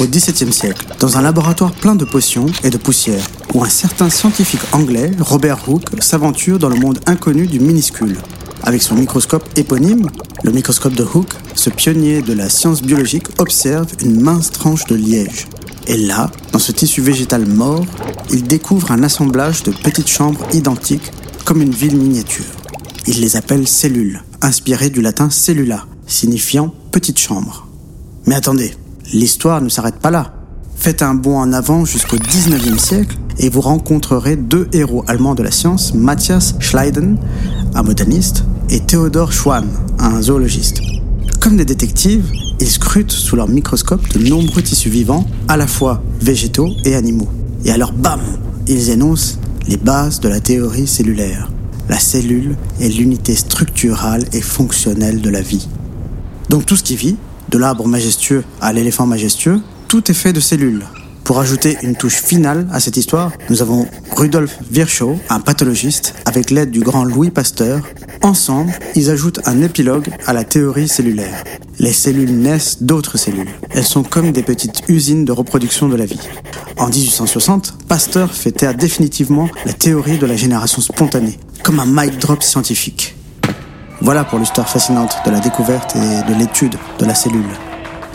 Au XVIIe siècle, dans un laboratoire plein de potions et de poussière, où un certain scientifique anglais, Robert Hooke, s'aventure dans le monde inconnu du minuscule. Avec son microscope éponyme, le microscope de Hooke, ce pionnier de la science biologique observe une mince tranche de liège. Et là, dans ce tissu végétal mort, il découvre un assemblage de petites chambres identiques comme une ville miniature. Il les appelle cellules, inspirées du latin cellula, signifiant petite chambre. Mais attendez, l'histoire ne s'arrête pas là. Faites un bond en avant jusqu'au 19e siècle et vous rencontrerez deux héros allemands de la science, Matthias Schleiden, un botaniste, et Theodor Schwann, un zoologiste. Comme des détectives, ils scrutent sous leur microscope de nombreux tissus vivants, à la fois végétaux et animaux. Et alors, bam, ils énoncent les bases de la théorie cellulaire. La cellule est l'unité structurale et fonctionnelle de la vie. Donc tout ce qui vit, de l'arbre majestueux à l'éléphant majestueux, tout est fait de cellules. Pour ajouter une touche finale à cette histoire, nous avons Rudolf Virchow, un pathologiste, avec l'aide du grand Louis Pasteur. Ensemble, ils ajoutent un épilogue à la théorie cellulaire. Les cellules naissent d'autres cellules. Elles sont comme des petites usines de reproduction de la vie. En 1860, Pasteur fait taire définitivement la théorie de la génération spontanée, comme un mic drop scientifique. Voilà pour l'histoire fascinante de la découverte et de l'étude de la cellule.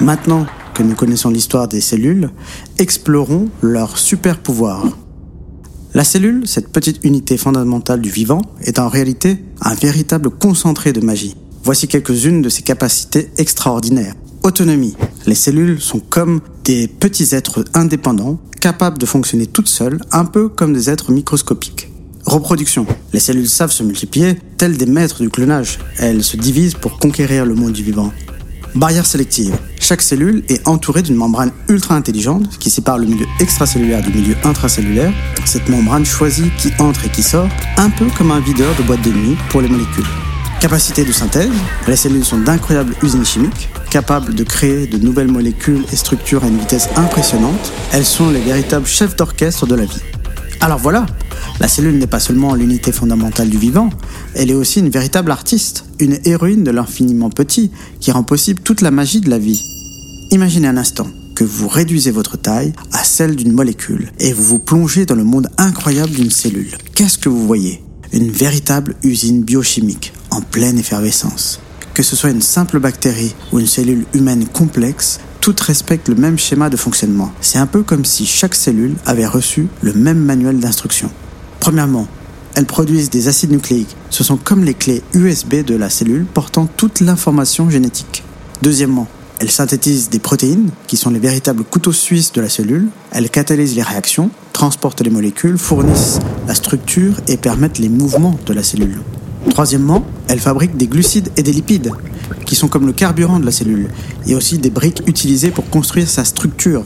Maintenant que nous connaissons l'histoire des cellules, explorons leurs super pouvoirs. La cellule, cette petite unité fondamentale du vivant, est en réalité un véritable concentré de magie. Voici quelques-unes de ses capacités extraordinaires. Autonomie. Les cellules sont comme des petits êtres indépendants, capables de fonctionner toutes seules, un peu comme des êtres microscopiques. Reproduction. Les cellules savent se multiplier, telles des maîtres du clonage. Elles se divisent pour conquérir le monde du vivant. Barrière sélective. Chaque cellule est entourée d'une membrane ultra intelligente qui sépare le milieu extracellulaire du milieu intracellulaire. Cette membrane choisit qui entre et qui sort, un peu comme un videur de boîte de nuit pour les molécules. Capacité de synthèse. Les cellules sont d'incroyables usines chimiques, capables de créer de nouvelles molécules et structures à une vitesse impressionnante. Elles sont les véritables chefs d'orchestre de la vie. Alors voilà, la cellule n'est pas seulement l'unité fondamentale du vivant, elle est aussi une véritable artiste, une héroïne de l'infiniment petit qui rend possible toute la magie de la vie. Imaginez un instant que vous réduisez votre taille à celle d'une molécule et vous vous plongez dans le monde incroyable d'une cellule. Qu'est-ce que vous voyez? Une véritable usine biochimique en pleine effervescence. Que ce soit une simple bactérie ou une cellule humaine complexe, toutes respectent le même schéma de fonctionnement. C'est un peu comme si chaque cellule avait reçu le même manuel d'instruction. Premièrement, elles produisent des acides nucléiques. Ce sont comme les clés USB de la cellule portant toute l'information génétique. Deuxièmement, elles synthétisent des protéines, qui sont les véritables couteaux suisses de la cellule. Elles catalysent les réactions, transportent les molécules, fournissent la structure et permettent les mouvements de la cellule. Troisièmement, elles fabriquent des glucides et des lipides, qui sont comme le carburant de la cellule, et aussi des briques utilisées pour construire sa structure.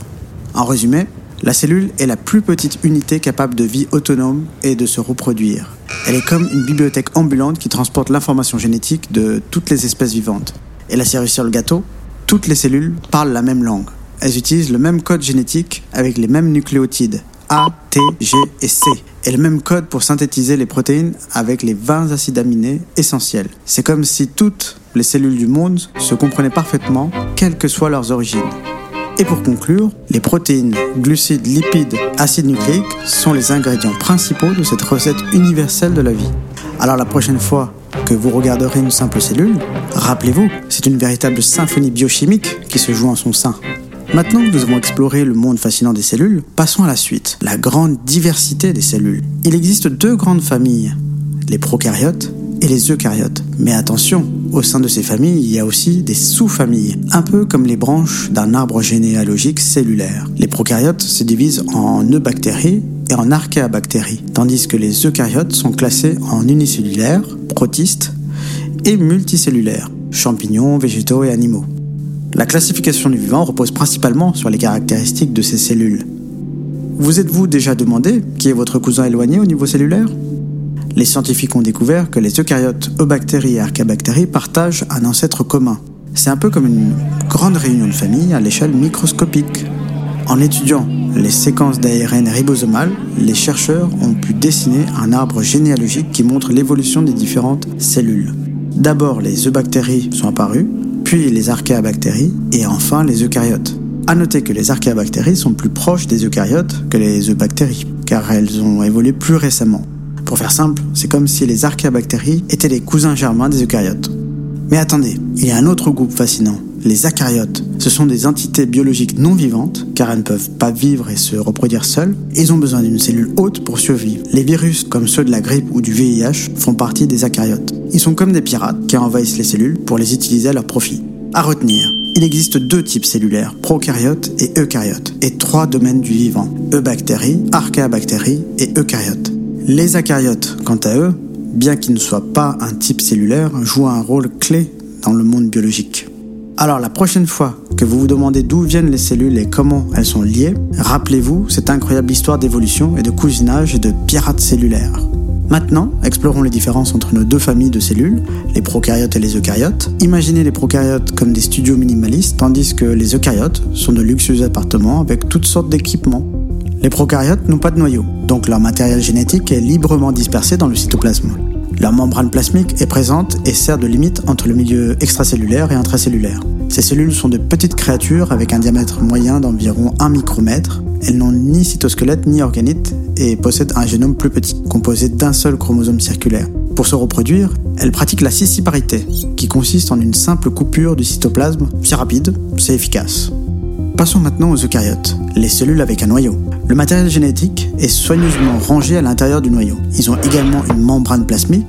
En résumé, la cellule est la plus petite unité capable de vie autonome et de se reproduire. Elle est comme une bibliothèque ambulante qui transporte l'information génétique de toutes les espèces vivantes. Et la cerise sur le gâteau, toutes les cellules parlent la même langue. Elles utilisent le même code génétique avec les mêmes nucléotides, A, T, G et C, et le même code pour synthétiser les protéines avec les 20 acides aminés essentiels. C'est comme si toutes les cellules du monde se comprenaient parfaitement, quelles que soient leurs origines. Et pour conclure, les protéines, glucides, lipides, acides nucléiques sont les ingrédients principaux de cette recette universelle de la vie. Alors la prochaine fois que vous regarderez une simple cellule, rappelez-vous, c'est une véritable symphonie biochimique qui se joue en son sein. Maintenant que nous avons exploré le monde fascinant des cellules, passons à la suite, la grande diversité des cellules. Il existe deux grandes familles, les prokaryotes et les eucaryotes. Mais attention, au sein de ces familles, il y a aussi des sous-familles, un peu comme les branches d'un arbre généalogique cellulaire. Les prokaryotes se divisent en eubactéries et en archéabactéries, tandis que les eucaryotes sont classés en unicellulaires, protistes, et multicellulaires, champignons, végétaux et animaux. La classification du vivant repose principalement sur les caractéristiques de ces cellules. Vous êtes-vous déjà demandé qui est votre cousin éloigné au niveau cellulaire? Les scientifiques ont découvert que les eucaryotes, eubactéries et archabactéries partagent un ancêtre commun. C'est un peu comme une grande réunion de famille à l'échelle microscopique. En étudiant les séquences d'ARN ribosomales, les chercheurs ont pu dessiner un arbre généalogique qui montre l'évolution des différentes cellules. D'abord, les eubactéries sont apparues, puis les archéabactéries et enfin les eucaryotes. A noter que les archéabactéries sont plus proches des eucaryotes que les eubactéries, car elles ont évolué plus récemment. Pour faire simple, c'est comme si les archéabactéries étaient les cousins germains des eucaryotes. Mais attendez, il y a un autre groupe fascinant, les acaryotes. Ce sont des entités biologiques non vivantes, car elles ne peuvent pas vivre et se reproduire seules. Ils ont besoin d'une cellule haute pour survivre. Les virus, comme ceux de la grippe ou du VIH, font partie des acaryotes. Ils sont comme des pirates qui envahissent les cellules pour les utiliser à leur profit. À retenir, il existe deux types cellulaires, prokaryotes et eucaryotes, et trois domaines du vivant, eubactéries, archéabactéries et eucaryotes. Les acaryotes, quant à eux, bien qu'ils ne soient pas un type cellulaire, jouent un rôle clé dans le monde biologique. Alors la prochaine fois que vous vous demandez d'où viennent les cellules et comment elles sont liées, rappelez-vous cette incroyable histoire d'évolution et de cousinage et de pirates cellulaires. Maintenant, explorons les différences entre nos deux familles de cellules, les prokaryotes et les eucaryotes. Imaginez les prokaryotes comme des studios minimalistes, tandis que les eucaryotes sont de luxueux appartements avec toutes sortes d'équipements. Les prokaryotes n'ont pas de noyau, donc leur matériel génétique est librement dispersé dans le cytoplasme. Leur membrane plasmique est présente et sert de limite entre le milieu extracellulaire et intracellulaire. Ces cellules sont de petites créatures avec un diamètre moyen d'environ 1 micromètre. Elles n'ont ni cytosquelette ni organite et possèdent un génome plus petit, composé d'un seul chromosome circulaire. Pour se reproduire, elles pratiquent la scissiparité, qui consiste en une simple coupure du cytoplasme. C'est rapide, c'est efficace. Passons maintenant aux eucaryotes, les cellules avec un noyau. Le matériel génétique est soigneusement rangé à l'intérieur du noyau. Ils ont également une membrane plasmique,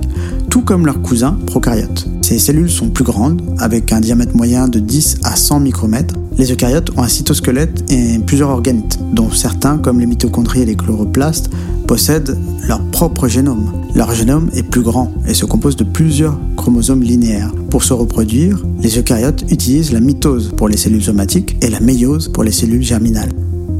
tout comme leurs cousins prokaryotes. Ces cellules sont plus grandes, avec un diamètre moyen de 10 à 100 micromètres. Les eucaryotes ont un cytosquelette et plusieurs organites, dont certains, comme les mitochondries et les chloroplastes, possèdent leur propre génome. Leur génome est plus grand et se compose de plusieurs chromosomes linéaires. Pour se reproduire, les eucaryotes utilisent la mitose pour les cellules somatiques et la méiose pour les cellules germinales.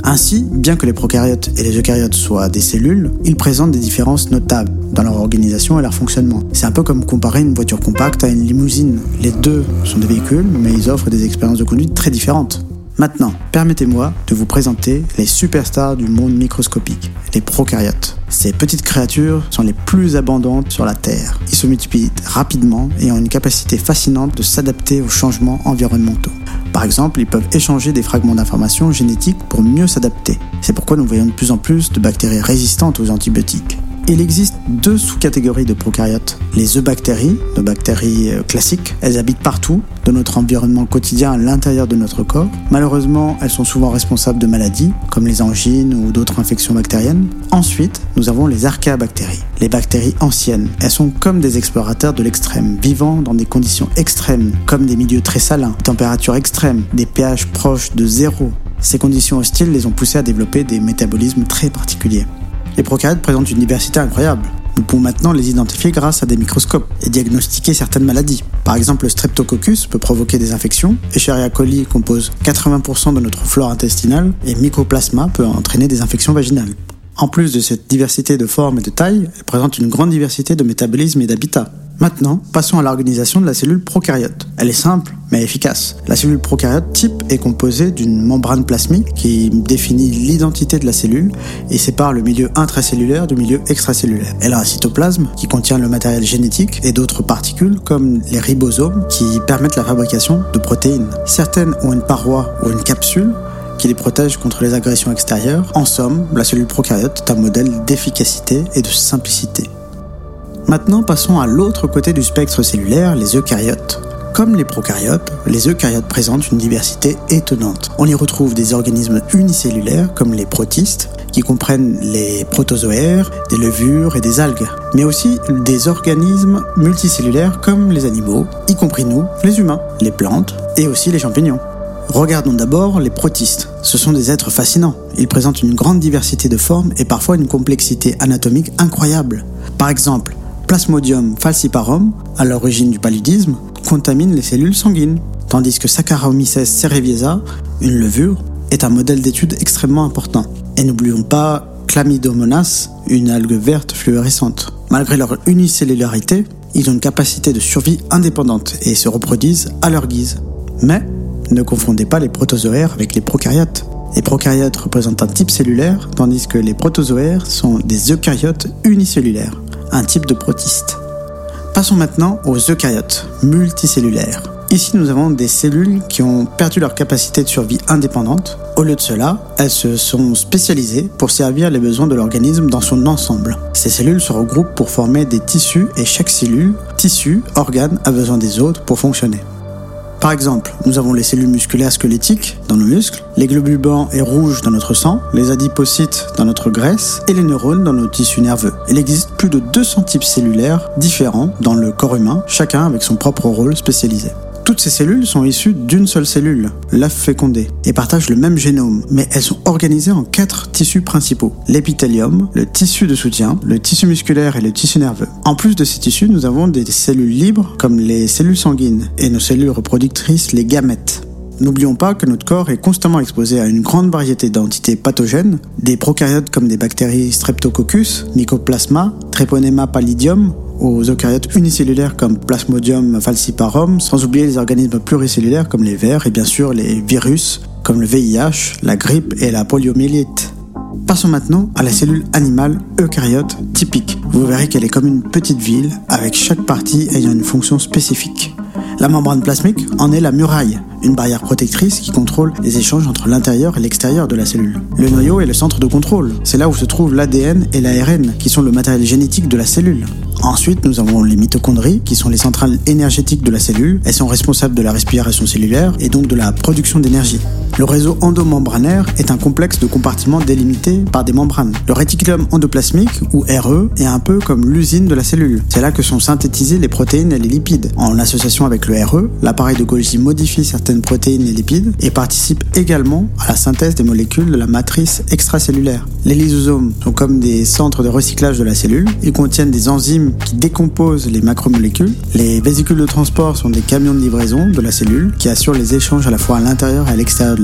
Ainsi, bien que les prokaryotes et les eucaryotes soient des cellules, ils présentent des différences notables dans leur organisation et leur fonctionnement. C'est un peu comme comparer une voiture compacte à une limousine. Les deux sont des véhicules, mais ils offrent des expériences de conduite très différentes. Maintenant, permettez-moi de vous présenter les superstars du monde microscopique, les prokaryotes. Ces petites créatures sont les plus abondantes sur la Terre. Ils se multiplient rapidement et ont une capacité fascinante de s'adapter aux changements environnementaux. Par exemple, ils peuvent échanger des fragments d'informations génétiques pour mieux s'adapter. C'est pourquoi nous voyons de plus en plus de bactéries résistantes aux antibiotiques. Il existe deux sous-catégories de prokaryotes. Les eubactéries, de bactéries euh, classiques, elles habitent partout dans notre environnement quotidien à l'intérieur de notre corps. Malheureusement, elles sont souvent responsables de maladies, comme les angines ou d'autres infections bactériennes. Ensuite, nous avons les archéabactéries, les bactéries anciennes. Elles sont comme des explorateurs de l'extrême, vivant dans des conditions extrêmes, comme des milieux très salins, températures extrêmes, des pH proches de zéro. Ces conditions hostiles les ont poussées à développer des métabolismes très particuliers. Les prokaryotes présentent une diversité incroyable. Nous pouvons maintenant les identifier grâce à des microscopes et diagnostiquer certaines maladies. Par exemple, le streptococcus peut provoquer des infections, Escherichia coli compose 80% de notre flore intestinale et Mycoplasma peut entraîner des infections vaginales. En plus de cette diversité de formes et de tailles, elle présente une grande diversité de métabolisme et d'habitat. Maintenant, passons à l'organisation de la cellule prokaryote. Elle est simple, mais efficace. La cellule prokaryote type est composée d'une membrane plasmique qui définit l'identité de la cellule et sépare le milieu intracellulaire du milieu extracellulaire. Elle a un cytoplasme qui contient le matériel génétique et d'autres particules comme les ribosomes qui permettent la fabrication de protéines. Certaines ont une paroi ou une capsule qui les protège contre les agressions extérieures. En somme, la cellule prokaryote est un modèle d'efficacité et de simplicité. Maintenant, passons à l'autre côté du spectre cellulaire, les eucaryotes. Comme les prokaryotes, les eucaryotes présentent une diversité étonnante. On y retrouve des organismes unicellulaires comme les protistes, qui comprennent les protozoaires, des levures et des algues, mais aussi des organismes multicellulaires comme les animaux, y compris nous, les humains, les plantes et aussi les champignons. Regardons d'abord les protistes. Ce sont des êtres fascinants. Ils présentent une grande diversité de formes et parfois une complexité anatomique incroyable. Par exemple, Plasmodium falciparum, à l'origine du paludisme, contamine les cellules sanguines, tandis que Saccharomyces cerevisiae, une levure, est un modèle d'étude extrêmement important. Et n'oublions pas Chlamydomonas, une algue verte fluorescente. Malgré leur unicellularité, ils ont une capacité de survie indépendante et se reproduisent à leur guise. Mais ne confondez pas les protozoaires avec les prokaryotes. Les prokaryotes représentent un type cellulaire, tandis que les protozoaires sont des eucaryotes unicellulaires un type de protiste. Passons maintenant aux eucaryotes multicellulaires. Ici, nous avons des cellules qui ont perdu leur capacité de survie indépendante. Au lieu de cela, elles se sont spécialisées pour servir les besoins de l'organisme dans son ensemble. Ces cellules se regroupent pour former des tissus et chaque cellule, tissu, organe a besoin des autres pour fonctionner. Par exemple, nous avons les cellules musculaires squelettiques dans nos muscles, les globules blancs et rouges dans notre sang, les adipocytes dans notre graisse et les neurones dans nos tissus nerveux. Il existe plus de 200 types cellulaires différents dans le corps humain, chacun avec son propre rôle spécialisé. Toutes ces cellules sont issues d'une seule cellule, l'œuf fécondé, et partagent le même génome, mais elles sont organisées en quatre tissus principaux. L'épithélium, le tissu de soutien, le tissu musculaire et le tissu nerveux. En plus de ces tissus, nous avons des cellules libres comme les cellules sanguines et nos cellules reproductrices, les gamètes. N'oublions pas que notre corps est constamment exposé à une grande variété d'entités pathogènes, des prokaryotes comme des bactéries Streptococcus, Mycoplasma, Treponema pallidum aux eucaryotes unicellulaires comme Plasmodium falciparum, sans oublier les organismes pluricellulaires comme les vers et bien sûr les virus comme le VIH, la grippe et la poliomyélite. Passons maintenant à la cellule animale eucaryote typique. Vous verrez qu'elle est comme une petite ville avec chaque partie ayant une fonction spécifique. La membrane plasmique en est la muraille, une barrière protectrice qui contrôle les échanges entre l'intérieur et l'extérieur de la cellule. Le noyau est le centre de contrôle, c'est là où se trouvent l'ADN et l'ARN, qui sont le matériel génétique de la cellule. Ensuite, nous avons les mitochondries, qui sont les centrales énergétiques de la cellule. Elles sont responsables de la respiration cellulaire et donc de la production d'énergie. Le réseau endomembranaire est un complexe de compartiments délimités par des membranes. Le réticulum endoplasmique, ou RE, est un peu comme l'usine de la cellule. C'est là que sont synthétisées les protéines et les lipides. En association avec le RE, l'appareil de Golgi modifie certaines protéines et lipides et participe également à la synthèse des molécules de la matrice extracellulaire. Les lysosomes sont comme des centres de recyclage de la cellule. Ils contiennent des enzymes qui décomposent les macromolécules. Les vésicules de transport sont des camions de livraison de la cellule qui assurent les échanges à la fois à l'intérieur et à l'extérieur de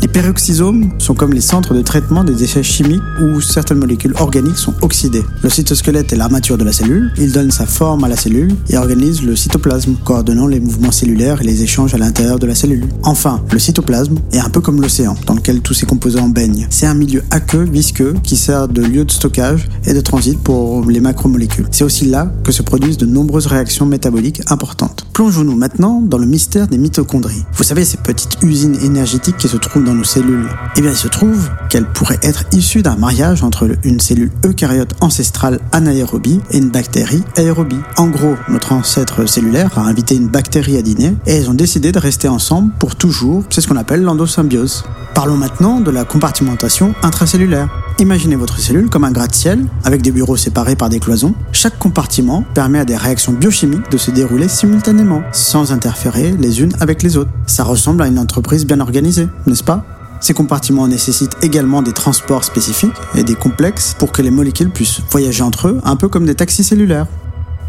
Les peroxysomes sont comme les centres de traitement des déchets chimiques où certaines molécules organiques sont oxydées. Le cytosquelette est l'armature de la cellule. Il donne sa forme à la cellule et organise le cytoplasme, coordonnant les mouvements cellulaires et les échanges à l'intérieur de la cellule. Enfin, le cytoplasme est un peu comme l'océan, dans lequel tous ces composants baignent. C'est un milieu aqueux, visqueux, qui sert de lieu de stockage et de transit pour les macromolécules. C'est aussi là que se produisent de nombreuses réactions métaboliques importantes. Plongeons-nous maintenant dans le mystère des mitochondries. Vous savez, ces petites usines énergétiques qui se trouvent dans nos cellules Eh bien, il se trouve qu'elles pourraient être issues d'un mariage entre une cellule eucaryote ancestrale anaérobie et une bactérie aérobie. En gros, notre ancêtre cellulaire a invité une bactérie à dîner et elles ont décidé de rester ensemble pour toujours. C'est ce qu'on appelle l'endosymbiose. Parlons maintenant de la compartimentation intracellulaire. Imaginez votre cellule comme un gratte-ciel avec des bureaux séparés par des cloisons. Chaque compartiment permet à des réactions biochimiques de se dérouler simultanément, sans interférer les unes avec les autres. Ça ressemble à une entreprise bien organisée, n'est-ce pas? Ces compartiments nécessitent également des transports spécifiques et des complexes pour que les molécules puissent voyager entre eux, un peu comme des taxis cellulaires.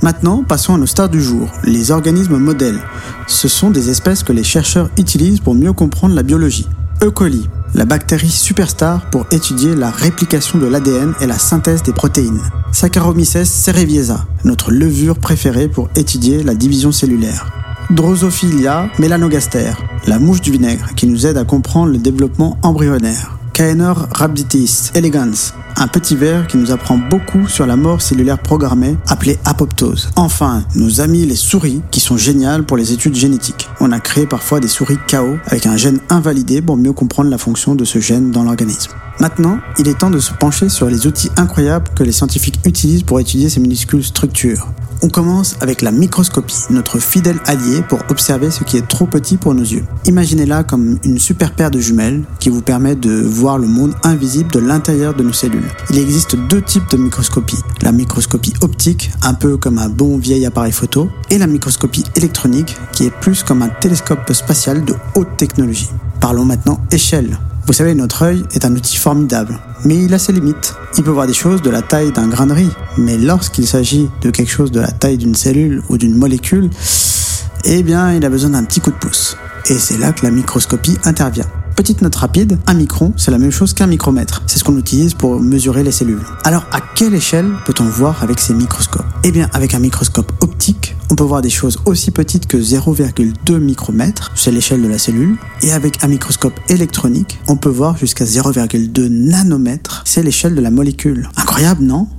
Maintenant, passons à nos stars du jour, les organismes modèles. Ce sont des espèces que les chercheurs utilisent pour mieux comprendre la biologie. E. coli, la bactérie superstar pour étudier la réplication de l'ADN et la synthèse des protéines. Saccharomyces cerevisiae, notre levure préférée pour étudier la division cellulaire. Drosophilia melanogaster, la mouche du vinaigre qui nous aide à comprendre le développement embryonnaire. Caener rhabditis elegans, un petit ver qui nous apprend beaucoup sur la mort cellulaire programmée appelée apoptose. Enfin, nos amis les souris qui sont géniales pour les études génétiques. On a créé parfois des souris KO avec un gène invalidé pour mieux comprendre la fonction de ce gène dans l'organisme. Maintenant, il est temps de se pencher sur les outils incroyables que les scientifiques utilisent pour étudier ces minuscules structures. On commence avec la microscopie, notre fidèle allié pour observer ce qui est trop petit pour nos yeux. Imaginez-la comme une super paire de jumelles qui vous permet de voir le monde invisible de l'intérieur de nos cellules. Il existe deux types de microscopie. La microscopie optique, un peu comme un bon vieil appareil photo, et la microscopie électronique, qui est plus comme un télescope spatial de haute technologie. Parlons maintenant échelle. Vous savez, notre œil est un outil formidable, mais il a ses limites. Il peut voir des choses de la taille d'un grain de riz, mais lorsqu'il s'agit de quelque chose de la taille d'une cellule ou d'une molécule, eh bien, il a besoin d'un petit coup de pouce. Et c'est là que la microscopie intervient. Petite note rapide, un micron, c'est la même chose qu'un micromètre. C'est ce qu'on utilise pour mesurer les cellules. Alors, à quelle échelle peut-on voir avec ces microscopes? Eh bien, avec un microscope optique, on peut voir des choses aussi petites que 0,2 micromètres, c'est l'échelle de la cellule, et avec un microscope électronique, on peut voir jusqu'à 0,2 nanomètres, c'est l'échelle de la molécule. Incroyable, non?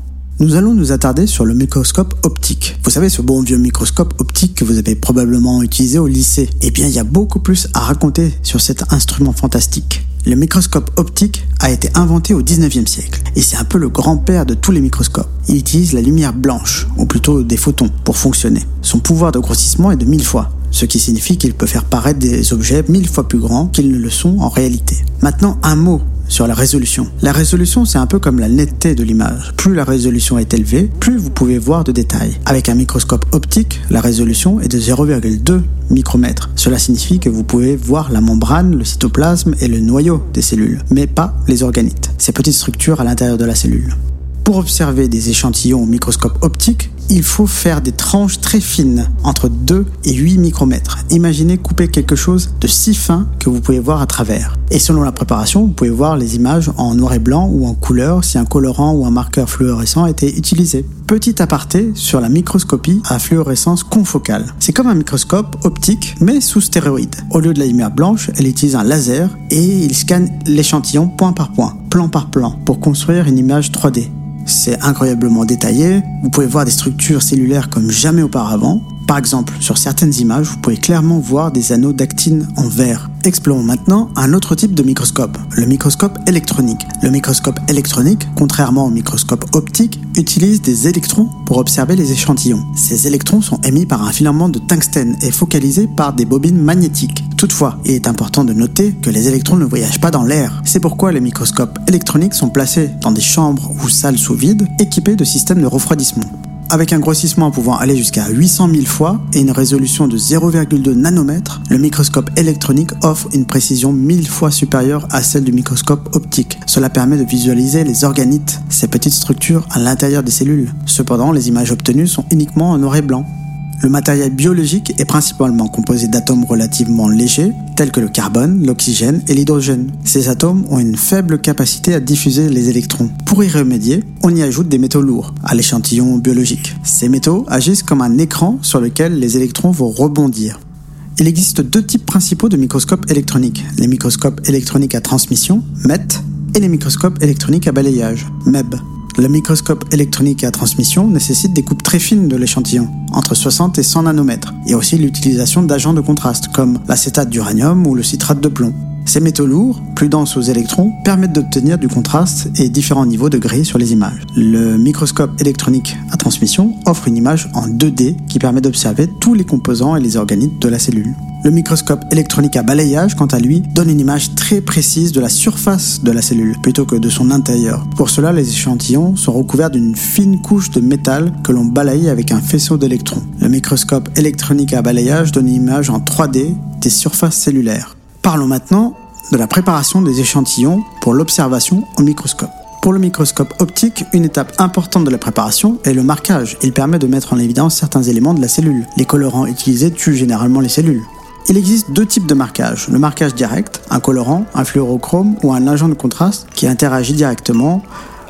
Nous allons nous attarder sur le microscope optique. Vous savez, ce bon vieux microscope optique que vous avez probablement utilisé au lycée. Eh bien, il y a beaucoup plus à raconter sur cet instrument fantastique. Le microscope optique a été inventé au 19e siècle et c'est un peu le grand-père de tous les microscopes. Il utilise la lumière blanche, ou plutôt des photons, pour fonctionner. Son pouvoir de grossissement est de 1000 fois, ce qui signifie qu'il peut faire paraître des objets mille fois plus grands qu'ils ne le sont en réalité. Maintenant, un mot sur la résolution. La résolution, c'est un peu comme la netteté de l'image. Plus la résolution est élevée, plus vous pouvez voir de détails. Avec un microscope optique, la résolution est de 0,2 micromètres. Cela signifie que vous pouvez voir la membrane, le cytoplasme et le noyau des cellules, mais pas les organites, ces petites structures à l'intérieur de la cellule. Pour observer des échantillons au microscope optique, il faut faire des tranches très fines, entre 2 et 8 micromètres. Imaginez couper quelque chose de si fin que vous pouvez voir à travers. Et selon la préparation, vous pouvez voir les images en noir et blanc ou en couleur si un colorant ou un marqueur fluorescent a été utilisé. Petit aparté sur la microscopie à fluorescence confocale. C'est comme un microscope optique mais sous stéroïde. Au lieu de la lumière blanche, elle utilise un laser et il scanne l'échantillon point par point, plan par plan, pour construire une image 3D. C'est incroyablement détaillé. Vous pouvez voir des structures cellulaires comme jamais auparavant. Par exemple, sur certaines images, vous pouvez clairement voir des anneaux d'actine en vert. Explorons maintenant un autre type de microscope, le microscope électronique. Le microscope électronique, contrairement au microscope optique, utilise des électrons pour observer les échantillons. Ces électrons sont émis par un filament de tungstène et focalisés par des bobines magnétiques. Toutefois, il est important de noter que les électrons ne voyagent pas dans l'air. C'est pourquoi les microscopes électroniques sont placés dans des chambres ou salles sous vide équipées de systèmes de refroidissement avec un grossissement pouvant aller jusqu'à 800 000 fois et une résolution de 0,2 nanomètres, le microscope électronique offre une précision 1000 fois supérieure à celle du microscope optique. Cela permet de visualiser les organites, ces petites structures à l'intérieur des cellules. Cependant, les images obtenues sont uniquement en noir et blanc. Le matériel biologique est principalement composé d'atomes relativement légers, tels que le carbone, l'oxygène et l'hydrogène. Ces atomes ont une faible capacité à diffuser les électrons. Pour y remédier, on y ajoute des métaux lourds à l'échantillon biologique. Ces métaux agissent comme un écran sur lequel les électrons vont rebondir. Il existe deux types principaux de microscopes électroniques, les microscopes électroniques à transmission, MET, et les microscopes électroniques à balayage, MEB. Le microscope électronique à transmission nécessite des coupes très fines de l'échantillon, entre 60 et 100 nanomètres, et aussi l'utilisation d'agents de contraste comme l'acétate d'uranium ou le citrate de plomb. Ces métaux lourds, plus denses aux électrons, permettent d'obtenir du contraste et différents niveaux de gris sur les images. Le microscope électronique à transmission offre une image en 2D qui permet d'observer tous les composants et les organites de la cellule. Le microscope électronique à balayage, quant à lui, donne une image très précise de la surface de la cellule plutôt que de son intérieur. Pour cela, les échantillons sont recouverts d'une fine couche de métal que l'on balaye avec un faisceau d'électrons. Le microscope électronique à balayage donne une image en 3D des surfaces cellulaires. Parlons maintenant de la préparation des échantillons pour l'observation au microscope. Pour le microscope optique, une étape importante de la préparation est le marquage. Il permet de mettre en évidence certains éléments de la cellule. Les colorants utilisés tuent généralement les cellules. Il existe deux types de marquage. Le marquage direct, un colorant, un fluorochrome ou un agent de contraste qui interagit directement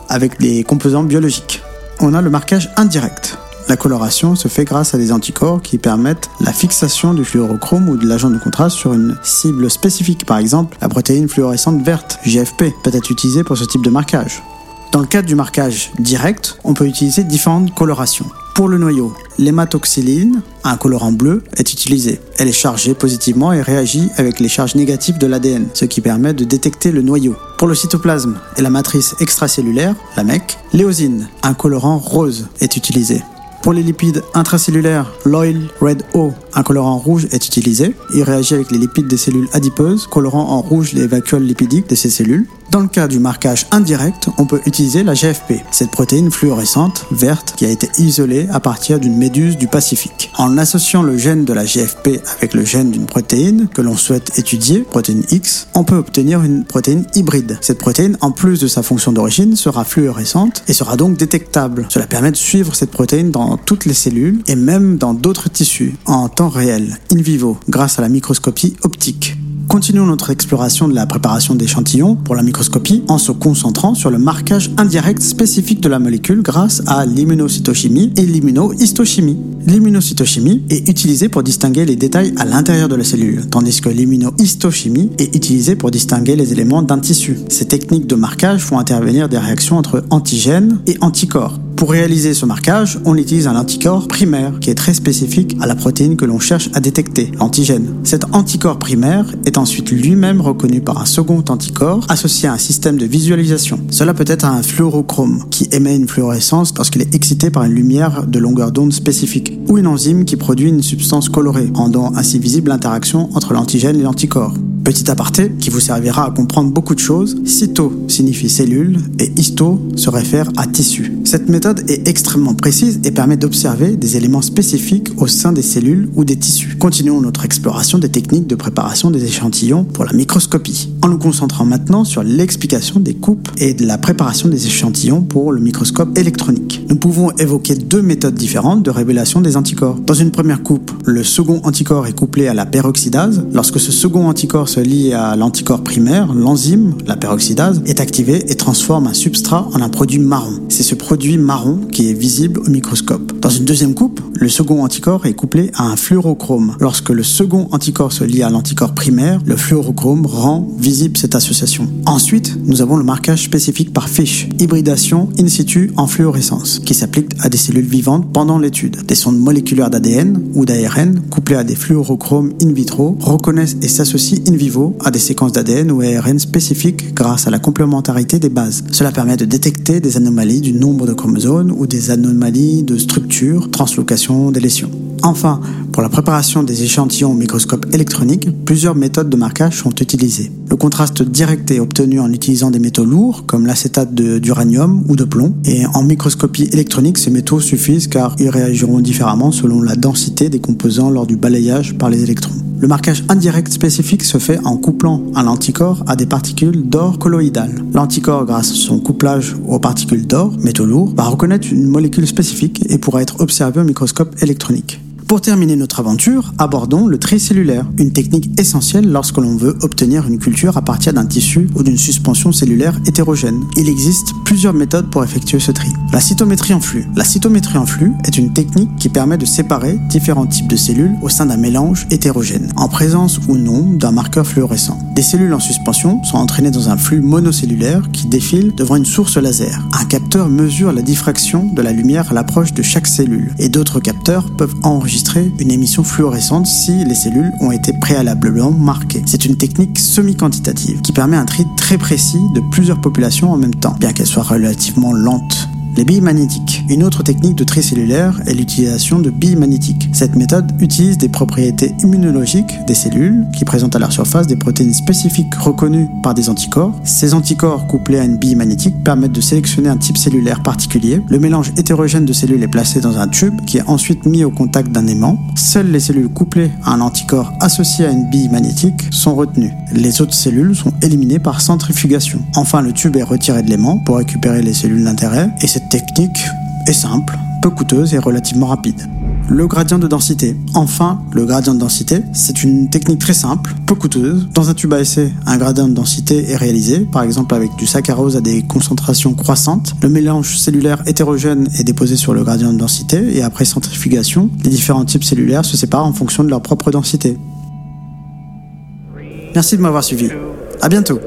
avec des composants biologiques. On a le marquage indirect. La coloration se fait grâce à des anticorps qui permettent la fixation du fluorochrome ou de l'agent de contraste sur une cible spécifique. Par exemple, la protéine fluorescente verte, GFP, peut être utilisée pour ce type de marquage. Dans le cadre du marquage direct, on peut utiliser différentes colorations. Pour le noyau, l'hématoxyline, un colorant bleu, est utilisé. Elle est chargée positivement et réagit avec les charges négatives de l'ADN, ce qui permet de détecter le noyau. Pour le cytoplasme et la matrice extracellulaire, la MEC, l'éosine, un colorant rose, est utilisé. Pour les lipides intracellulaires, l'oil red O, un colorant rouge, est utilisé. Il réagit avec les lipides des cellules adipeuses, colorant en rouge les vacuoles lipidiques de ces cellules. Dans le cas du marquage indirect, on peut utiliser la GFP, cette protéine fluorescente verte qui a été isolée à partir d'une méduse du Pacifique. En associant le gène de la GFP avec le gène d'une protéine que l'on souhaite étudier, protéine X, on peut obtenir une protéine hybride. Cette protéine, en plus de sa fonction d'origine, sera fluorescente et sera donc détectable. Cela permet de suivre cette protéine dans toutes les cellules et même dans d'autres tissus en temps réel, in vivo, grâce à la microscopie optique. Continuons notre exploration de la préparation d'échantillons pour la microscopie en se concentrant sur le marquage indirect spécifique de la molécule grâce à l'immunocytochimie et l'immunohistochimie. L'immunocytochimie est utilisée pour distinguer les détails à l'intérieur de la cellule, tandis que l'immunohistochimie est utilisée pour distinguer les éléments d'un tissu. Ces techniques de marquage font intervenir des réactions entre antigènes et anticorps. Pour réaliser ce marquage, on utilise un anticorps primaire qui est très spécifique à la protéine que l'on cherche à détecter, l'antigène. Cet anticorps primaire est ensuite lui-même reconnu par un second anticorps associé à un système de visualisation. Cela peut être un fluorochrome qui émet une fluorescence lorsqu'il est excité par une lumière de longueur d'onde spécifique ou une enzyme qui produit une substance colorée, rendant ainsi visible l'interaction entre l'antigène et l'anticorps. Petit aparté qui vous servira à comprendre beaucoup de choses, cyto signifie cellule et histo se réfère à tissu. Cette méthode est extrêmement précise et permet d'observer des éléments spécifiques au sein des cellules ou des tissus. Continuons notre exploration des techniques de préparation des échantillons pour la microscopie, en nous concentrant maintenant sur l'explication des coupes et de la préparation des échantillons pour le microscope électronique. Nous pouvons évoquer deux méthodes différentes de révélation des anticorps. Dans une première coupe, le second anticorps est couplé à la peroxydase. Lorsque ce second anticorps se lie à l'anticorps primaire, l'enzyme, la peroxydase, est activée et transforme un substrat en un produit marron. C'est ce produit marron qui est visible au microscope. Dans une deuxième coupe, le second anticorps est couplé à un fluorochrome. Lorsque le second anticorps se lie à l'anticorps primaire, le fluorochrome rend visible cette association. Ensuite, nous avons le marquage spécifique par fiche, hybridation in situ en fluorescence, qui s'applique à des cellules vivantes pendant l'étude. Des sondes moléculaires d'ADN ou d'ARN couplées à des fluorochromes in vitro reconnaissent et s'associent in à des séquences d'ADN ou ARN spécifiques grâce à la complémentarité des bases. Cela permet de détecter des anomalies du nombre de chromosomes ou des anomalies de structure, translocation, délétion. Enfin, pour la préparation des échantillons au microscope électronique, plusieurs méthodes de marquage sont utilisées. Le contraste direct est obtenu en utilisant des métaux lourds comme l'acétate d'uranium ou de plomb. Et en microscopie électronique, ces métaux suffisent car ils réagiront différemment selon la densité des composants lors du balayage par les électrons. Le marquage indirect spécifique se fait en couplant un anticorps à des particules d'or colloïdales. L'anticorps, grâce à son couplage aux particules d'or, métaux lourds, va reconnaître une molécule spécifique et pourra être observé au microscope électronique. Pour terminer notre aventure, abordons le tri cellulaire, une technique essentielle lorsque l'on veut obtenir une culture à partir d'un tissu ou d'une suspension cellulaire hétérogène. Il existe plusieurs méthodes pour effectuer ce tri. La cytométrie en flux. La cytométrie en flux est une technique qui permet de séparer différents types de cellules au sein d'un mélange hétérogène, en présence ou non d'un marqueur fluorescent. Des cellules en suspension sont entraînées dans un flux monocellulaire qui défile devant une source laser. Un capteur mesure la diffraction de la lumière à l'approche de chaque cellule, et d'autres capteurs peuvent une émission fluorescente si les cellules ont été préalablement marquées. C'est une technique semi-quantitative qui permet un tri très précis de plusieurs populations en même temps, bien qu'elle soit relativement lente. Les billes magnétiques. Une autre technique de tri cellulaire est l'utilisation de billes magnétiques. Cette méthode utilise des propriétés immunologiques des cellules qui présentent à leur surface des protéines spécifiques reconnues par des anticorps. Ces anticorps couplés à une bille magnétique permettent de sélectionner un type cellulaire particulier. Le mélange hétérogène de cellules est placé dans un tube qui est ensuite mis au contact d'un aimant. Seules les cellules couplées à un anticorps associé à une bille magnétique sont retenues. Les autres cellules sont éliminées par centrifugation. Enfin, le tube est retiré de l'aimant pour récupérer les cellules d'intérêt et cette technique est simple, peu coûteuse et relativement rapide. Le gradient de densité. Enfin, le gradient de densité, c'est une technique très simple, peu coûteuse. Dans un tube à essai, un gradient de densité est réalisé, par exemple avec du saccharose à des concentrations croissantes. Le mélange cellulaire hétérogène est déposé sur le gradient de densité et après centrifugation, les différents types cellulaires se séparent en fonction de leur propre densité. Merci de m'avoir suivi. À bientôt.